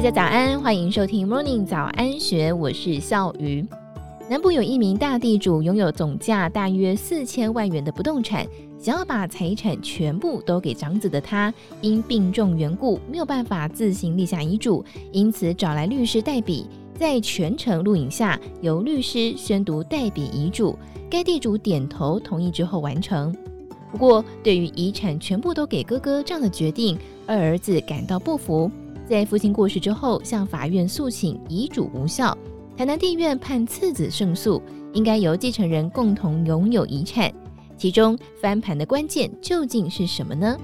大家早安，欢迎收听 Morning 早安学，我是笑鱼。南部有一名大地主，拥有总价大约四千万元的不动产，想要把财产全部都给长子的他，因病重缘故没有办法自行立下遗嘱，因此找来律师代笔，在全程录影下，由律师宣读代笔遗嘱，该地主点头同意之后完成。不过，对于遗产全部都给哥哥这样的决定，二儿子感到不服。在父亲过世之后，向法院诉请遗嘱无效。台南地院判次子胜诉，应该由继承人共同拥有遗产。其中翻盘的关键究竟是什么呢？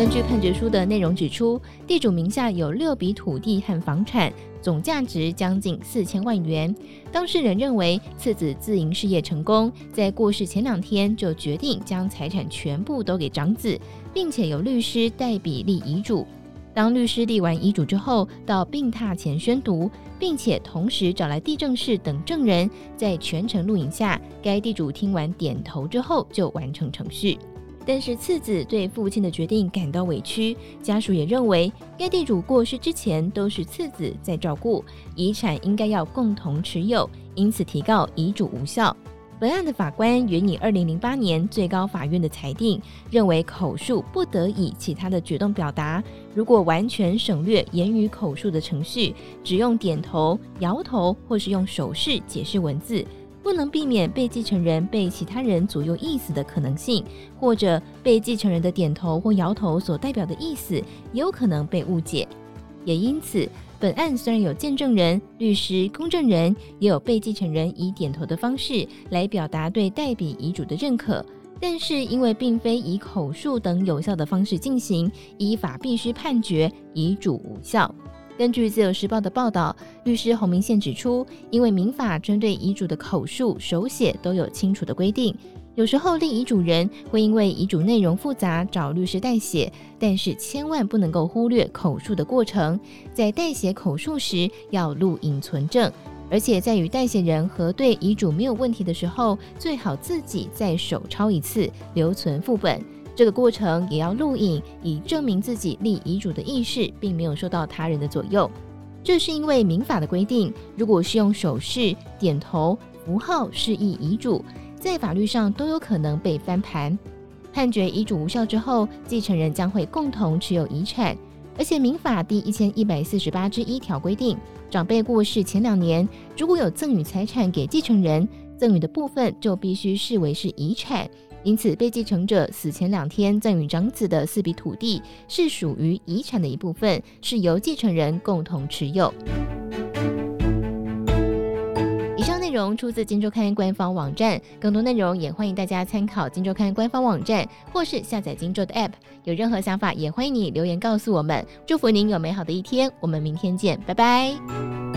根据判决书的内容指出，地主名下有六笔土地和房产，总价值将近四千万元。当事人认为次子自营事业成功，在过世前两天就决定将财产全部都给长子，并且由律师代笔立遗嘱。当律师立完遗嘱之后，到病榻前宣读，并且同时找来地政士等证人，在全程录影下，该地主听完点头之后就完成程序。但是次子对父亲的决定感到委屈，家属也认为该地主过世之前都是次子在照顾，遗产应该要共同持有，因此提告遗嘱无效。本案的法官援引二零零八年最高法院的裁定，认为口述不得以其他的举动表达，如果完全省略言语口述的程序，只用点头、摇头或是用手势解释文字。不能避免被继承人被其他人左右意思的可能性，或者被继承人的点头或摇头所代表的意思，也有可能被误解。也因此，本案虽然有见证人、律师、公证人，也有被继承人以点头的方式来表达对代笔遗嘱的认可，但是因为并非以口述等有效的方式进行，依法必须判决遗嘱无效。根据自由时报的报道，律师洪明宪指出，因为民法针对遗嘱的口述、手写都有清楚的规定，有时候立遗嘱人会因为遗嘱内容复杂找律师代写，但是千万不能够忽略口述的过程，在代写口述时要录影存证，而且在与代写人核对遗嘱没有问题的时候，最好自己再手抄一次，留存副本。这个过程也要录影，以证明自己立遗嘱的意识并没有受到他人的左右。这是因为民法的规定，如果是用手势、点头、符号示意遗嘱，在法律上都有可能被翻盘。判决遗嘱无效之后，继承人将会共同持有遗产。而且民法第一千一百四十八之一条规定，长辈过世前两年，如果有赠与财产给继承人，赠与的部分就必须视为是遗产。因此，被继承者死前两天赠与长子的四笔土地是属于遗产的一部分，是由继承人共同持有。以上内容出自《金周刊》官方网站，更多内容也欢迎大家参考《金周刊》官方网站，或是下载《金周》的 App。有任何想法，也欢迎你留言告诉我们。祝福您有美好的一天，我们明天见，拜拜。